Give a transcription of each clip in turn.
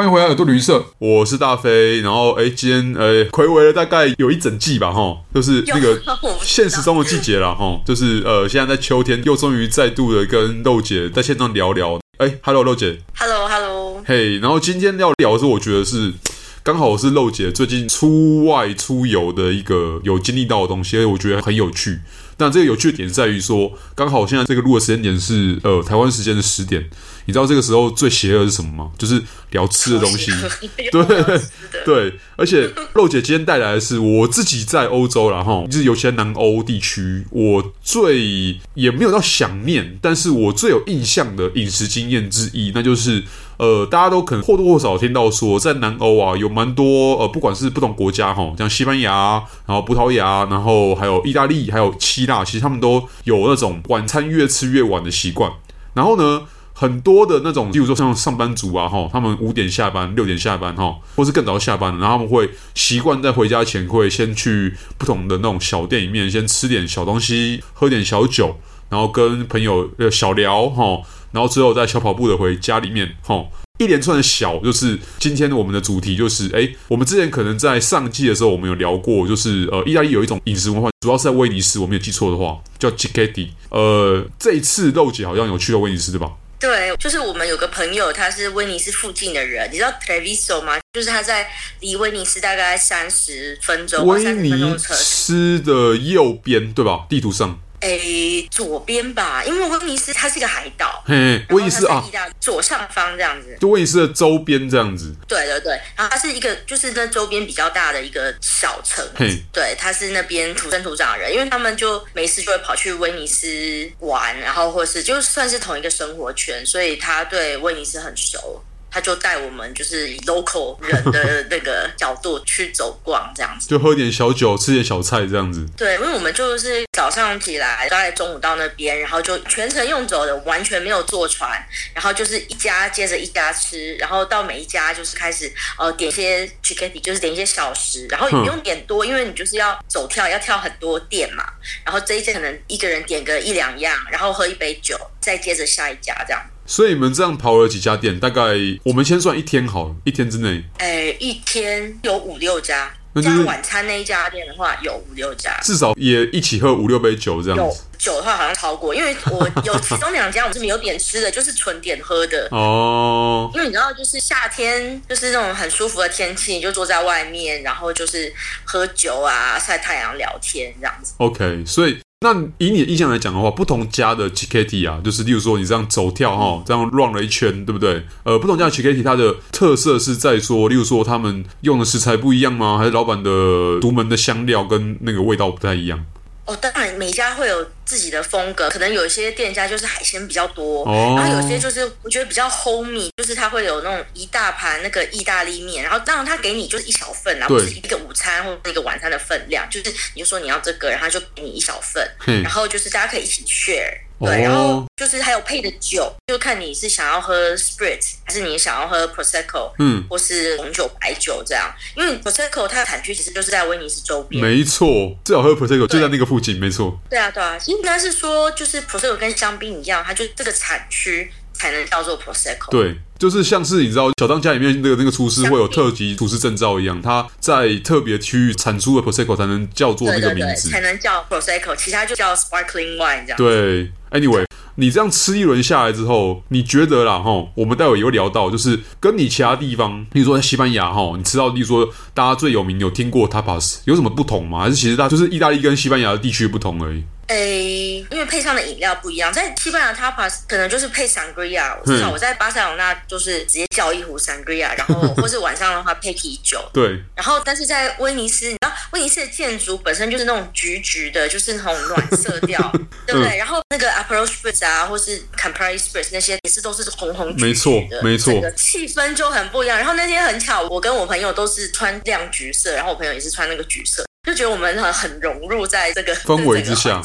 欢迎回来耳朵旅社，我是大飞。然后，哎，今天呃，暌违了大概有一整季吧，哈，就是那个 现实中的季节了，哈，就是呃，现在在秋天，又终于再度的跟肉姐在线上聊聊。哎，Hello，肉姐，Hello，Hello，嘿，然后今天要聊的是，我觉得是刚好是肉姐最近出外出游的一个有经历到的东西，我觉得很有趣。但这个有趣的点在于说，刚好现在这个录的时间点是呃台湾时间的十点。你知道这个时候最邪恶是什么吗？就是聊吃的东西。对对，而且肉姐今天带来的是我自己在欧洲，然后就是尤其在南欧地区，我最也没有到想念，但是我最有印象的饮食经验之一，那就是呃，大家都可能或多或少听到说，在南欧啊有蛮多呃，不管是不同国家哈，像西班牙，然后葡萄牙，然后还有意大利，还有希腊，其实他们都有那种晚餐越吃越晚的习惯。然后呢，很多的那种，例如说像上班族啊，哈，他们五点下班、六点下班，哈，或是更早下班，然后他们会习惯在回家前会先去不同的那种小店里面，先吃点小东西，喝点小酒，然后跟朋友呃小聊，哈，然后之后再小跑步的回家里面，哈，一连串的小，就是今天我们的主题就是，哎，我们之前可能在上季的时候我们有聊过，就是呃，意大利有一种饮食文化，主要是在威尼斯，我没有记错的话叫 Cicchetti，呃，这一次肉姐好像有去到威尼斯对吧？对，就是我们有个朋友，他是威尼斯附近的人，你知道 Treviso 吗？就是他在离威尼斯大概三十分钟，威尼斯的右边，对吧？地图上。诶，左边吧，因为威尼斯它是一个海岛，嘿，威尼斯啊，左上方这样子，就威尼斯的周边这样子。对对对，然后它是一个，就是那周边比较大的一个小城，嘿，对，他是那边土生土长的人，因为他们就没事就会跑去威尼斯玩，然后或是就算是同一个生活圈，所以他对威尼斯很熟。他就带我们，就是以 local 人的那个角度去走逛，这样子，就喝点小酒，吃点小菜，这样子。对，因为我们就是早上起来，大概中午到那边，然后就全程用走的，完全没有坐船，然后就是一家接着一家吃，然后到每一家就是开始呃点一些 Cicchetti 就是点一些小食，然后也不用点多，因为你就是要走跳，要跳很多店嘛，然后这一家可能一个人点个一两样，然后喝一杯酒，再接着下一家这样。所以你们这样跑了几家店？大概我们先算一天好了，一天之内。哎，一天有五六家。那加晚餐那一家店的话，有五六家。至少也一起喝五六杯酒这样子。有酒的话好像超过，因为我有其中两家我是没有点吃的，就是纯点喝的。哦。因为你知道，就是夏天，就是那种很舒服的天气，你就坐在外面，然后就是喝酒啊，晒太阳、聊天这样子。OK，所以。那以你的印象来讲的话，不同家的 Cicchetti 啊，就是例如说你这样走跳哈，这样 run 了一圈，对不对？呃，不同家的 Cicchetti 它的特色是在说，例如说他们用的食材不一样吗？还是老板的独门的香料跟那个味道不太一样？哦，当然每家会有自己的风格，可能有一些店家就是海鲜比较多，哦、然后有些就是我觉得比较 homey，就是他会有那种一大盘那个意大利面，然后当然他给你就是一小份，然后是一个午餐或者一个晚餐的分量，就是你就说你要这个，然后就给你一小份，然后就是大家可以一起 share。对，然后就是还有配的酒，就看你是想要喝 Spritz 还是你想要喝 Prosecco，嗯，或是红酒、白酒这样。因为 Prosecco 它的产区其实就是在威尼斯周边，没错，最好喝 Prosecco 就在那个附近，没错。对啊，对啊，应该是说就是 Prosecco 跟香槟一样，它就这个产区才能叫做 Prosecco。对。就是像是你知道小当家里面那个那个厨师会有特级厨师证照一样，他在特别区域产出的 Prosecco 才能叫做那个名字，才能叫 Prosecco，其他就叫 Sparkling Wine 这样。对，Anyway，你这样吃一轮下来之后，你觉得啦哈？我们待会也会聊到，就是跟你其他地方，比如说在西班牙哈，你吃到，比如说大家最有名有听过 Tapas，有什么不同吗？还是其实它就是意大利跟西班牙的地区不同而已？诶，因为配上的饮料不一样，在西班牙 tapas 可能就是配 sangria，至少我在巴塞罗那就是直接叫一壶 sangria，然后 或是晚上的话配啤酒。对。然后，但是在威尼斯，你知道威尼斯的建筑本身就是那种橘橘的，就是那种暖色调，对不对？然后那个 Aperol Spritz 啊，或是 Campari Spritz 那些也是都是红红橘橘的，没错，没错，气氛就很不一样。然后那天很巧，我跟我朋友都是穿亮橘色，然后我朋友也是穿那个橘色。就觉得我们很很融入在这个氛围之下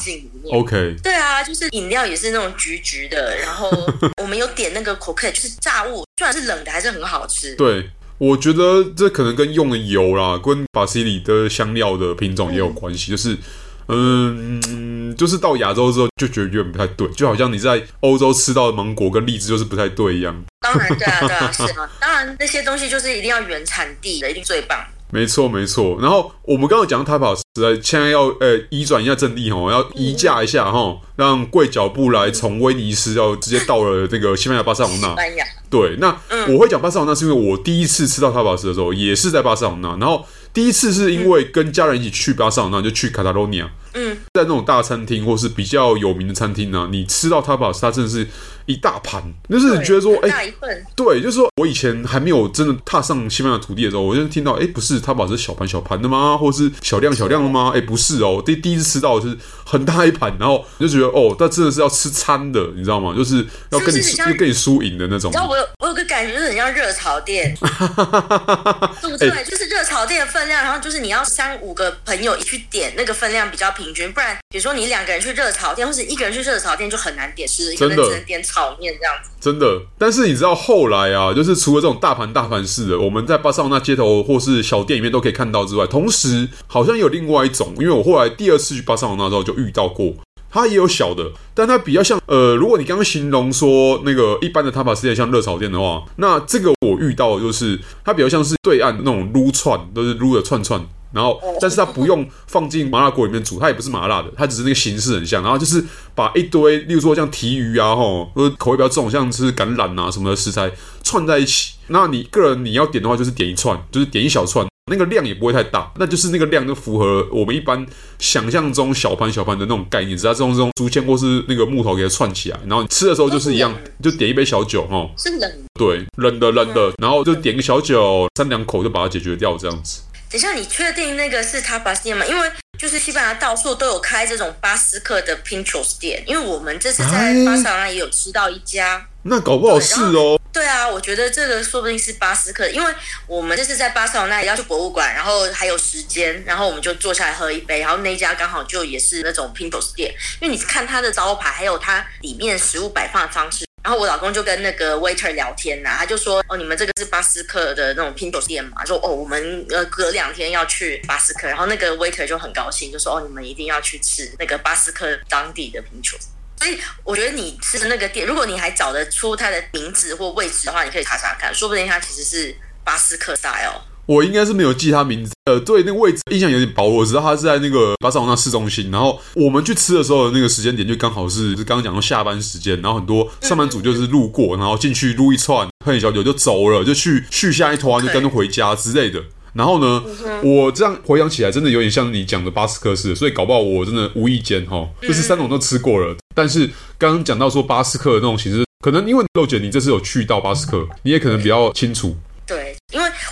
，OK，对啊，就是饮料也是那种橘橘的，然后我们有点那个 croquette，就是炸物，虽然是冷的，还是很好吃。对，我觉得这可能跟用的油啦，跟巴西里的香料的品种也有关系，嗯、就是。嗯，就是到亚洲之后就觉得有点不太对，就好像你在欧洲吃到的芒果跟荔枝就是不太对一样。当然，对啊，对啊，是啊，当然那些东西就是一定要原产地的，一定最棒。没错，没错。然后我们刚刚讲到 Tapas，现在要呃移转一下阵地哈，要移驾一下哈，让贵脚步来从威尼斯要直接到了这个西班牙巴塞罗那。对，那我会讲巴塞罗那是因为我第一次吃到 Tapas 的时候也是在巴塞罗那，然后第一次是因为跟家人一起去巴塞罗那，就去卡塔罗尼亚。嗯，在那种大餐厅或是比较有名的餐厅呢、啊，你吃到 Tapas，它真的是一大盘，就是你觉得说，哎，大一份。对，就是说我以前还没有真的踏上西班牙土地的时候，我就听到，哎，不是 Tapas 是小盘小盘的吗？或是小量小量的吗？哎，不是哦，第第一次吃到就是很大一盘，然后就觉得，哦，那真的是要吃餐的，你知道吗？就是要跟你是是要跟你输赢的那种。你知道我有我有个感觉，就是很像热炒店，对不对？就是热炒店的分量，然后就是你要三五个朋友一去点，那个分量比较平均，不然比如说你两个人去热炒店，或者一个人去热炒店，就很难点，吃一个人只能点炒面这样子。真的，但是你知道后来啊，就是除了这种大盘大盘式的，我们在巴塞罗那街头或是小店里面都可以看到之外，同时好像有另外一种，因为我后来第二次去巴塞罗那之后就遇到过，它也有小的，但它比较像呃，如果你刚刚形容说那个一般的 tapas 店像热炒店的话，那这个我遇到的就是它比较像是对岸那种撸串，都是撸的串串。然后，但是它不用放进麻辣锅里面煮，它也不是麻辣的，它只是那个形式很像。然后就是把一堆，例如说像提鱼啊，吼，或者口味比较重，像是橄榄啊什么的食材串在一起。那你个人你要点的话，就是点一串，就是点一小串，那个量也不会太大，那就是那个量就符合我们一般想象中小盘小盘的那种概念，只要这种这种竹签或是那个木头给它串起来，然后你吃的时候就是一样，就点一杯小酒，哈，是冷，对，冷的冷的，然后就点个小酒，三两口就把它解决掉，这样子。等一下，你确定那个是 Tapas 店吗？因为就是西班牙到处都有开这种巴斯克的 Pinchos 店，因为我们这次在巴塞罗那也有吃到一家。那搞不好是哦。对啊，我觉得这个说不定是巴斯克，因为我们这次在巴塞罗那也要去博物馆，然后还有时间，然后我们就坐下来喝一杯，然后那家刚好就也是那种 Pinchos 店，因为你看它的招牌，还有它里面食物摆放的方式。然后我老公就跟那个 waiter 聊天呐、他就说：“哦，你们这个是巴斯克的那种 Pinchos 店嘛？”说：“哦，我们呃隔两天要去巴斯克。”然后那个 waiter 就很高兴，就说：“哦，你们一定要去吃那个巴斯克当地的拼酒。”所以我觉得你吃的那个店，如果你还找得出它的名字或位置的话，你可以查查看，说不定它其实是巴斯克萨尔。我应该是没有记他名字，呃，对，那个位置印象有点薄。我知道他是在那个巴塞罗那市中心，然后我们去吃的时候的那个时间点就刚好是，是刚刚讲到下班时间，然后很多上班族就是路过，然后进去撸一串，喝点小酒就走了，就去续下一团，就跟着回家之类的。然后呢，我这样回想起来，真的有点像你讲的巴斯克式，所以搞不好我真的无意间哈，就是三种都吃过了。但是刚刚讲到说巴斯克的那种形式，可能因为肉姐你这次有去到巴斯克，你也可能比较清楚。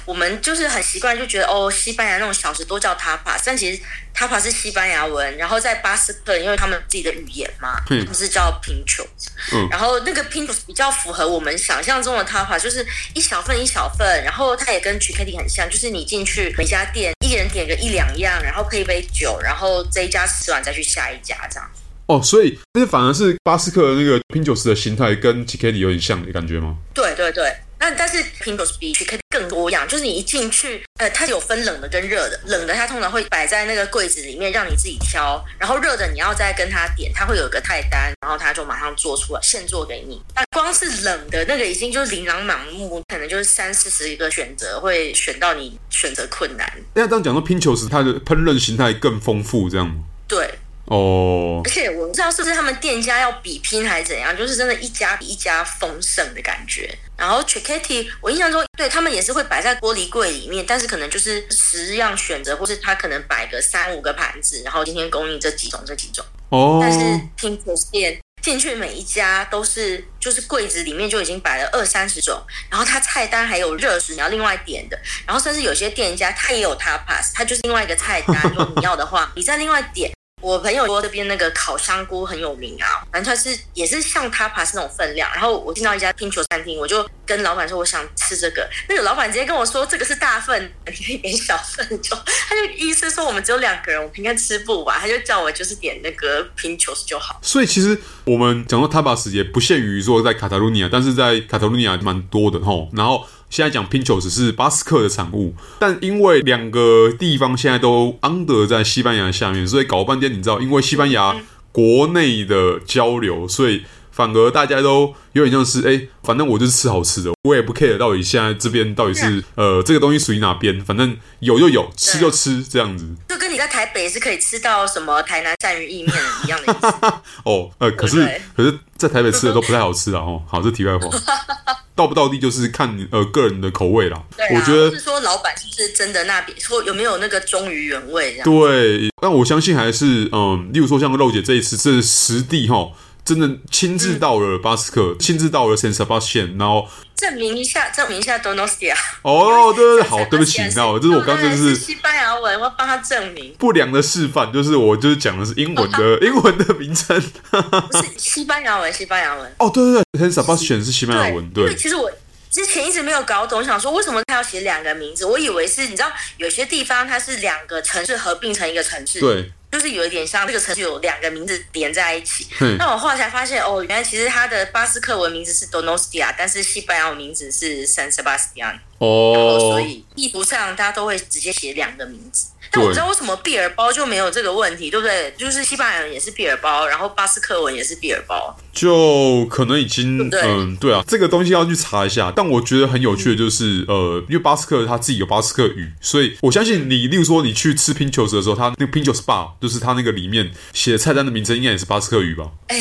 我们就是很习惯，就觉得哦，西班牙那种小吃都叫 tapas，但其实 tapas 是西班牙文，然后在巴斯克，因为他们自己的语言嘛，他们是叫 pinchos，嗯，然后那个 pinchos 比较符合我们想象中的 tapas，就是一小份一小份，然后它也跟 chiquetti 很像，就是你进去每家店，一人点个一两样，然后配一杯酒，然后这一家吃完再去下一家这样。哦，所以但是反而是巴斯克的那个 pinchos 的形态跟 chiquetti 有点像的感觉吗？对对对。但但是 Pinchos 比 Chiquetti 更多样，就是你一进去，呃，它有分冷的跟热的。冷的它通常会摆在那个柜子里面让你自己挑，然后热的你要再跟他点，他会有一个菜单，然后他就马上做出来，现做给你。那光是冷的那个已经就是琳琅满目，可能就是三四十一个选择，会选到你选择困难。那这样讲说 Pinchos 它的烹饪形态更丰富，这样吗？对。哦，而且我不知道是不是他们店家要比拼还是怎样，就是真的一家比一家丰盛的感觉。然后 Chiquetti 我印象中对他们也是会摆在玻璃柜里面，但是可能就是十样选择，或是他可能摆个三五个盘子，然后今天供应这几种这几种。哦，但是 Pinchos 店进去每一家都是就是柜子里面就已经摆了二三十种，然后他菜单还有热食你要另外点的，然后甚至有些店家他也有 Tapas，他就是另外一个菜单，如果你要的话，你再另外点。我朋友说这边那个烤香菇很有名啊，反正它是也是像 tapas 那种分量。然后我进到一家 Pincho 餐厅，我就跟老板说我想吃这个，那个老板直接跟我说这个是大份，你可以点小份就。他就意思说我们只有两个人，我应该吃不完，他就叫我就是点那个拼球就好。所以其实我们讲到 tapas 也不限于说在卡塔卢尼亚，但是在卡塔卢尼亚蛮多的吼。然后。现在讲 Pinchos 是巴斯克的产物，但因为两个地方现在都 under 在西班牙下面，所以搞半天你知道，因为西班牙国内的交流，所以反而大家都有点像是，哎，反正我就是吃好吃的，我也不 care 到底现在这边到底是呃这个东西属于哪边，反正有就有，吃就吃这样子。就跟你在台北是可以吃到什么台南鳝鱼意面一样的意思。哦，呃，可是可是在台北吃的都不太好吃啊。哦，好，这题外话。到不到地就是看呃个人的口味啦。对啊，我觉得是说老板是不是真的那边说有没有那个忠于原味这样。对，但我相信还是嗯，例如说像肉姐这一次是实地哈，真的亲自到了巴斯克，亲自到了 San Sebastian，然后证明一下，证明一下 Donostia。哦，对对对，好，对不起，你知道，这是我刚刚就是西班牙文，我要帮他证明不良的示范，就是我就是讲的是英文的英文的名称，不是西班牙文，西班牙文。哦，对对对，San Sebastian 是西班牙文，对。其实我。之前一直没有搞懂，想说为什么他要写两个名字？我以为是，你知道，有些地方它是两个城市合并成一个城市，对，就是有一点像这个城市有两个名字连在一起。嗯，那我后来才发现，哦，原来其实它的巴斯克文名字是 Donostia，但是西班牙文名字是 San Sebastian。哦，然后所以地图上大家都会直接写两个名字。但我不知道为什么毕尔包就没有这个问题，对不对？就是西班牙人也是毕尔包，然后巴斯克文也是毕尔包，就可能已经对对嗯，对啊，这个东西要去查一下。但我觉得很有趣的就是，嗯、呃，因为巴斯克他自己有巴斯克语，所以我相信你，例如说你去吃 Pinchos 的时候，他那个 Pinchos Bar 就是他那个里面写的菜单的名称，应该也是巴斯克语吧？哎，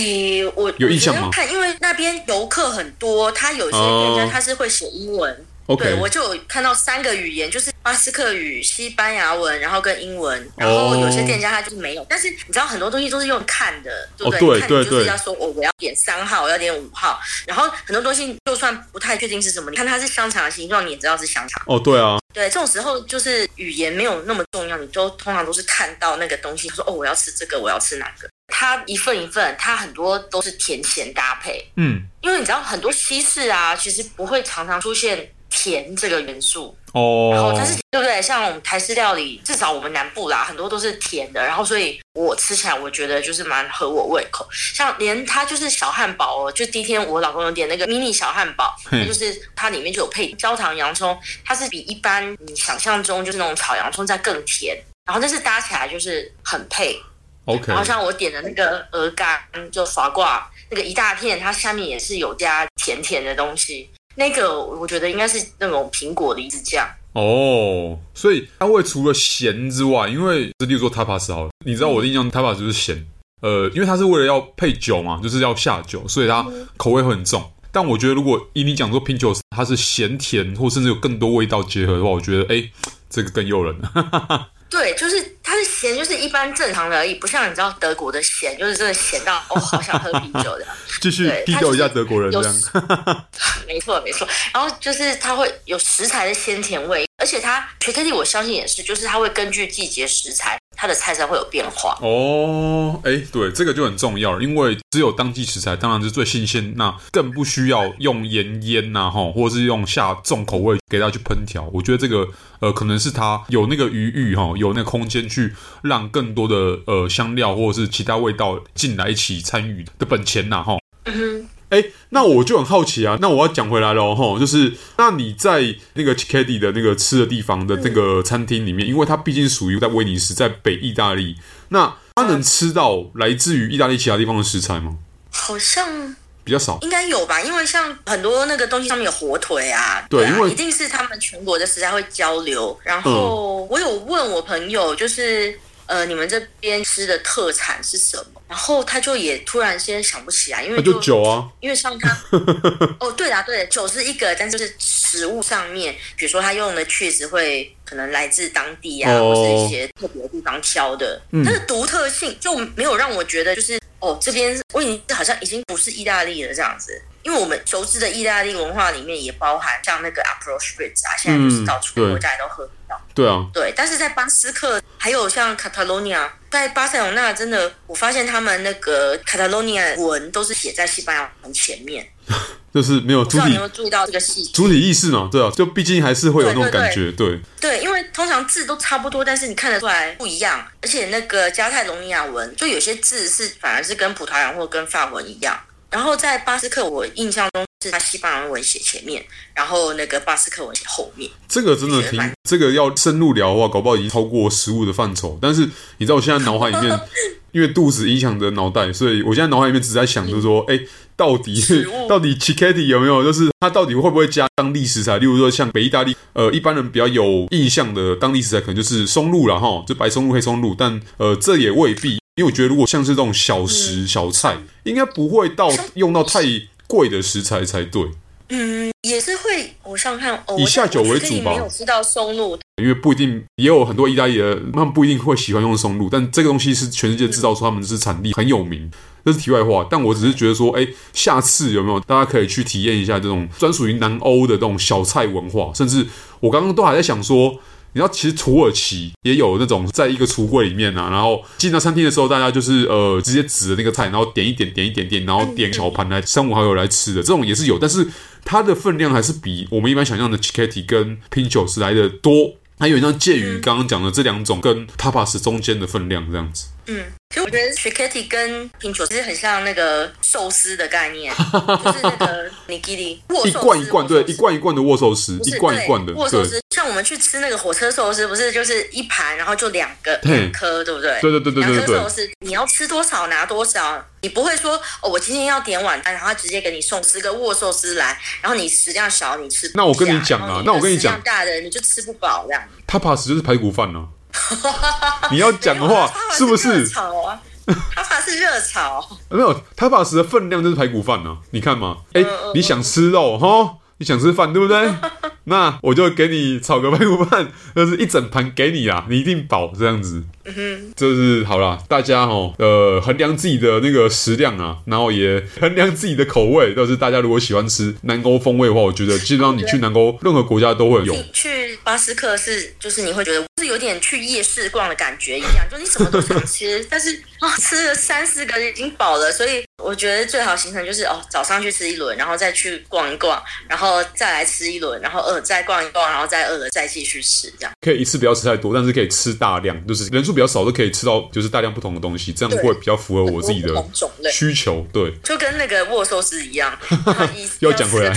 我有印象吗？看，因为那边游客很多，他有些店家他是会写英文。呃对，我就有看到三个语言，就是巴斯克语、西班牙文，然后跟英文。然后有些店家他就是没有，oh. 但是你知道很多东西都是用看的，对不对？对、oh, 看对就是要说，哦，我要点三号，我要点五号。然后很多东西就算不太确定是什么，你看它是香肠的形状，你也知道是香肠。哦，对啊。对，这种时候就是语言没有那么重要，你都通常都是看到那个东西，说哦，我要吃这个，我要吃哪个。它一份一份，它很多都是甜咸搭配。嗯，因为你知道很多西式啊，其实不会常常出现。甜这个元素哦，然后它是对不对？像我们台式料理，至少我们南部啦，很多都是甜的。然后所以我吃起来，我觉得就是蛮合我胃口。像连它就是小汉堡哦，就第一天我老公有点那个迷你小汉堡，它就是它里面就有配焦糖洋葱，它是比一般你想象中就是那种炒洋葱再更甜。然后但是搭起来就是很配。OK，然后像我点的那个鹅肝就法挂那个一大片，它下面也是有加甜甜的东西。那个我觉得应该是那种苹果梨子酱哦，所以它会除了咸之外，因为这例如说 tapas 好了，你知道我的印象 tapas 就是咸，呃，因为它是为了要配酒嘛，就是要下酒，所以它口味会很重。但我觉得如果以你讲说 Pinchos 它是咸甜或甚至有更多味道结合的话，我觉得哎，这个更诱人。对，就是咸，就是一般正常的而已，不像你知道德国的咸，就是真的咸到哦，好想喝啤酒的。继续低调一下德国人这样。没错没错，然后就是它会有食材的鲜甜味，而且它我相信也是，就是它会根据季节食材。它的菜色会有变化哦，哎，对，这个就很重要，因为只有当季食材，当然是最新鲜，那更不需要用盐腌呐，哈，或者是用下重口味给它去烹调。我觉得这个呃，可能是它有那个余裕哈，有那个空间去让更多的呃香料或者是其他味道进来一起参与的本钱呐，哈。嗯哼。哎，那我就很好奇啊，那我要讲回来了哈，就是那你在那个 Cicchetti 的那个吃的地方的那个餐厅里面，因为它毕竟属于在威尼斯，在北意大利，那它能吃到来自于意大利其他地方的食材吗？好像比较少，应该有吧，因为像很多那个东西上面有火腿啊，对啊，因为一定是他们全国的食材会交流。然后我有问我朋友，就是。呃，你们这边吃的特产是什么？然后他就也突然间想不起来，因为就，就酒啊，因为像他，哦，对啦，对，酒是一个，但是就是食物上面，比如说他用的确实会可能来自当地啊，哦、或是一些特别的地方挑的，它的独特性就没有让我觉得就是哦，这边我已经好像已经不是意大利了这样子。因为我们熟知的意大利文化里面也包含像那个 Spritz 啊，现在就是到处国家也都喝。对啊，对。但是在巴斯克，还有像 Catalonia，在巴塞隆那，真的我发现他们那个 Catalonia 文都是写在西班牙文前面，就是没有主体。不知道你有没有注意到这个细节？主体意识嘛，对啊，就毕竟还是会有那种感觉，对对，对。对，因为通常字都差不多，但是你看得出来不一样。而且那个加泰隆尼亚文，就有些字是反而是跟葡萄牙或跟法文一样。然后在巴斯克，我印象中是他西班牙文写前面，然后那个巴斯克文写后面。这个真的挺，这个要深入聊的话，搞不好已经超过食物的范畴。但是你知道，我现在脑海里面 因为肚子影响着脑袋，所以我现在脑海里面只在想，就是说，哎、嗯，到底 到底 Cicchetti 有没有，就是它到底会不会加当地食材？例如说，像北意大利，呃，一般人比较有印象的当地食材，可能就是松露了哈，就白松露、黑松露，但呃，这也未必，因为我觉得如果像是这种小食小菜，应该不会到用到太贵的食材才对。嗯，也是会，我想看，哦、以下酒为主吧。没有吃到松露，因为不一定，也有很多意大利的，他们不一定会喜欢用松露，但这个东西是全世界知道说他们是产地很有名，这是题外话。但我只是觉得说，哎，下次有没有大家可以去体验一下这种专属于南欧的这种小菜文化？甚至我刚刚都还在想说。你知道，其实土耳其也有那种在一个橱柜里面啊，然后进到餐厅的时候，大家就是呃直接指着那个菜，然后点一点，点一点点，然后点小盘来三五好友来吃的，这种也是有，但是它的分量还是比我们一般想象的 chickety 跟 Pinchos 来的多，它有点像介于刚刚讲的这两种跟 Tapas 中间的分量这样子。嗯，其实我觉得 Cicchetti 跟 Pinchos 其实很像那个寿司的概念，就是那个 Nigiri 握寿司，一罐一罐对，一罐一罐的握寿司，一罐一罐的握寿司。像我们去吃那个火车寿司，不是就是一盘，然后就两个两颗，对不对？对对对对对对。两颗寿司，你要吃多少拿多少，你不会说哦，我今天要点晚餐，然后他直接给你送十个握寿司来，然后你食量小，你吃不。那我跟你讲啊，那我跟你讲，食量大的你就吃不饱这样。Tapas 就是排骨饭呢。你要讲的话，是不是？炒啊，Tapas 是热炒。没有，Tapas 的分量就是排骨饭呢。你看嘛，哎，你想吃肉哈？你想吃饭对不对？那我就给你炒个排骨饭，就是一整盘给你啊，你一定饱这样子。嗯哼，就是好啦，大家齁，呃，衡量自己的那个食量啊，然后也衡量自己的口味。就是大家如果喜欢吃南欧风味的话，我觉得基本上你去南欧任何国家都会有。去巴斯克是，就是你会觉得是有点去夜市逛的感觉一样，就你什么都想吃，但是啊，吃了三四个已经饱了，所以我觉得最好行程就是哦，早上去吃一轮，然后再去逛一逛，然后再来吃一轮，然后饿再逛一逛，然后再饿了再继续吃，这样可以一次不要吃太多，但是可以吃大量，就是人数。比较少都可以吃到，就是大量不同的东西，这样会比较符合我自己的需求。对，就跟那个握寿司一样，要讲回来，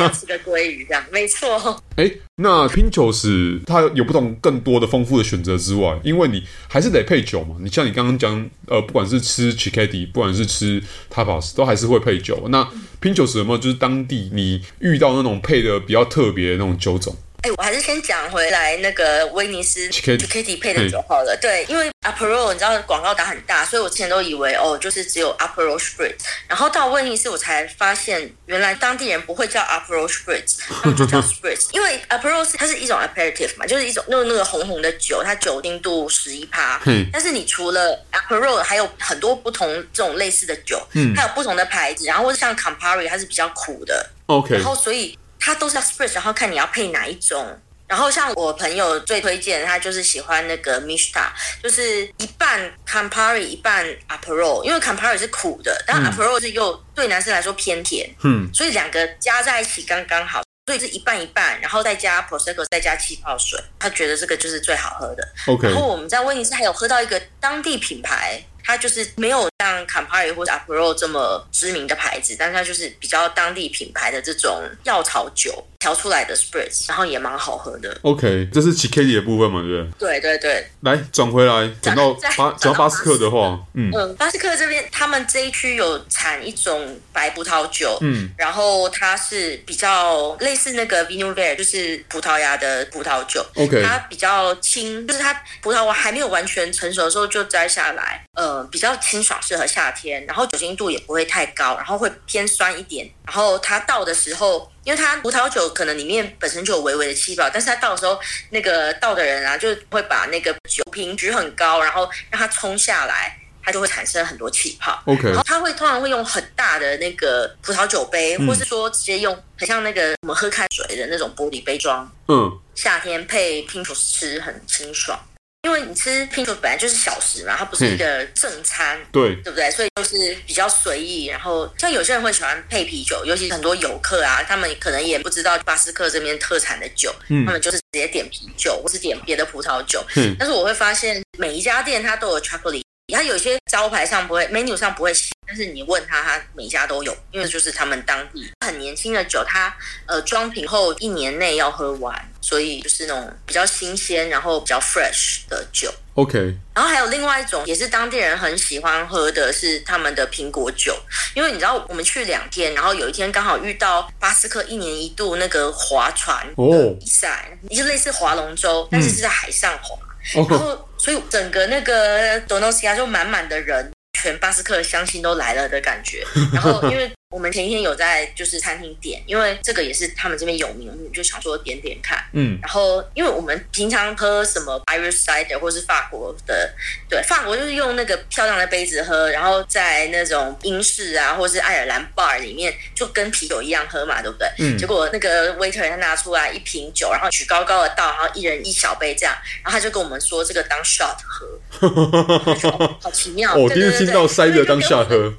要吃个鲑鱼这样，没错。哎、欸，那 Pinchos 它有不同更多的丰富的选择之外，因为你还是得配酒嘛。你像你刚刚讲，呃，不管是吃 Cicchetti，不管是吃 Tapas，都还是会配酒。那 Pinchos 有没有就是当地你遇到那种配的比较特别的那种酒种？哎，我还是先讲回来那个威尼斯 Cicchetti 配的酒好了。对，因为 Aperol 你知道广告打很大，所以我之前都以为哦，就是只有 Aperol Spritz。然后到威尼斯我才发现，原来当地人不会叫 Aperol Spritz，他们就叫 Spritz。因为 Aperol 它是一种 aperitif 嘛，就是一种那个那个红红的酒，它酒精度十一趴。嗯。但是你除了 Aperol，还有很多不同这种类似的酒，嗯，还有不同的牌子，然后像 Campari，它是比较苦的。OK。然后所以。它都是要 spritz，然后看你要配哪一种。然后像我朋友最推荐，他就是喜欢那个 Mista，就是一半 Campari 一半 Aperol，因为 Campari 是苦的，但 Aperol 是又对男生来说偏甜，嗯，所以两个加在一起刚刚好，所以是一半一半，然后再加 Prosecco，再加气泡水，他觉得这个就是最好喝的。OK，然后我们在威尼斯还有喝到一个当地品牌。它就是没有像 Campari 或者 Aperol 这么知名的牌子，但它就是比较当地品牌的这种药草酒。调出来的 Spritz，然后也蛮好喝的。OK，这是 Cicchetti 的部分嘛，对不对？对对对。来转回来，讲到巴讲到巴斯克的话，嗯嗯，巴斯克这边他们这一区有产一种白葡萄酒，嗯，然后它是比较类似那个 Vinho Verde，就是葡萄牙的葡萄酒。OK，它比较轻，就是它葡萄还没有完全成熟的时候就摘下来，呃。比较清爽，适合夏天，然后酒精度也不会太高，然后会偏酸一点。然后它倒的时候，因为它葡萄酒可能里面本身就有微微的气泡，但是它倒的时候，那个倒的人啊，就会把那个酒瓶举很高，然后让它冲下来，它就会产生很多气泡。OK，然后它会通常会用很大的那个葡萄酒杯，嗯、或是说直接用很像那个我们喝开水的那种玻璃杯装。嗯，夏天配 Pinchos 吃很清爽。因为你吃 Pinchos 本来就是小食嘛，它不是一个正餐，对对不对？所以就是比较随意。然后像有些人会喜欢配啤酒，尤其很多游客啊，他们可能也不知道巴斯克这边特产的酒，嗯，他们就是直接点啤酒或是点别的葡萄酒。嗯，但是我会发现每一家店它都有 chocolate，它有些招牌上不会，menu 上不会写，但是你问他，他每家都有，因为就是他们当地很年轻的酒，它呃装瓶后一年内要喝完。所以就是那种比较新鲜，然后比较 fresh 的酒。OK。然后还有另外一种，也是当地人很喜欢喝的是他们的苹果酒，因为你知道我们去两天，然后有一天刚好遇到巴斯克一年一度那个划船的比赛，就、oh. 类似划龙舟，但是是在海上划。嗯、然后所以整个那个多诺西亚就满满的人。全巴斯克的乡亲都来了的感觉，然后因为我们前一天有在就是餐厅点，因为这个也是他们这边有名，我们就想说点点看，嗯，然后因为我们平常喝什么 Irish cider 或是法国的，对，法国就是用那个漂亮的杯子喝，然后在那种英式啊或是爱尔兰 bar 里面就跟啤酒一样喝嘛，对不对？嗯，结果那个 waiter 他拿出来一瓶酒，然后举高高的倒，然后一人一小杯这样，然后他就跟我们说这个当 shot 喝，好奇妙，我第一次听到 cider 当 shot 喝，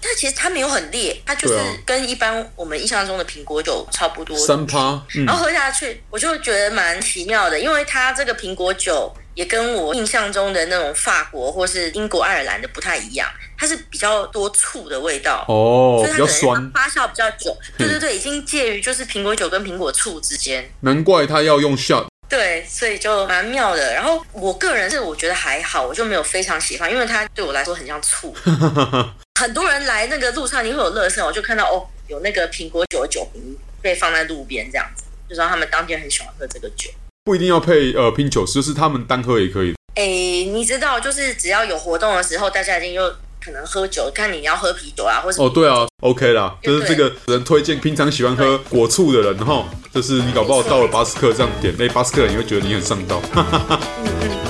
但其实它没有很烈。它就是跟一般我们印象中的苹果酒差不多三趴，嗯、然后喝下去，我就觉得蛮奇妙的，因为它这个苹果酒也跟我印象中的那种法国或是英国、爱尔兰的不太一样，它是比较多醋的味道哦，所以它可能比较酸，发酵比较久，对对对，已经介于就是苹果酒跟苹果醋之间。难怪它要用 shot，对，所以就蛮妙的。然后我个人是我觉得还好，我就没有非常喜欢，因为它对我来说很像醋。很多人来那个路上，你会有乐色，我就看到哦，有那个苹果酒的酒瓶被放在路边，这样子，就知道他们当地人很喜欢喝这个酒。不一定要配呃拼酒，就是他们单喝也可以。哎，你知道，就是只要有活动的时候，大家一定又可能喝酒，看你要喝啤酒啊，或者哦，对啊，OK 啦，就是这个人推荐，平常喜欢喝果醋的人哈，就是你搞不好到了巴斯克这样点，哎，巴斯克人也会觉得你很上道。嗯 嗯。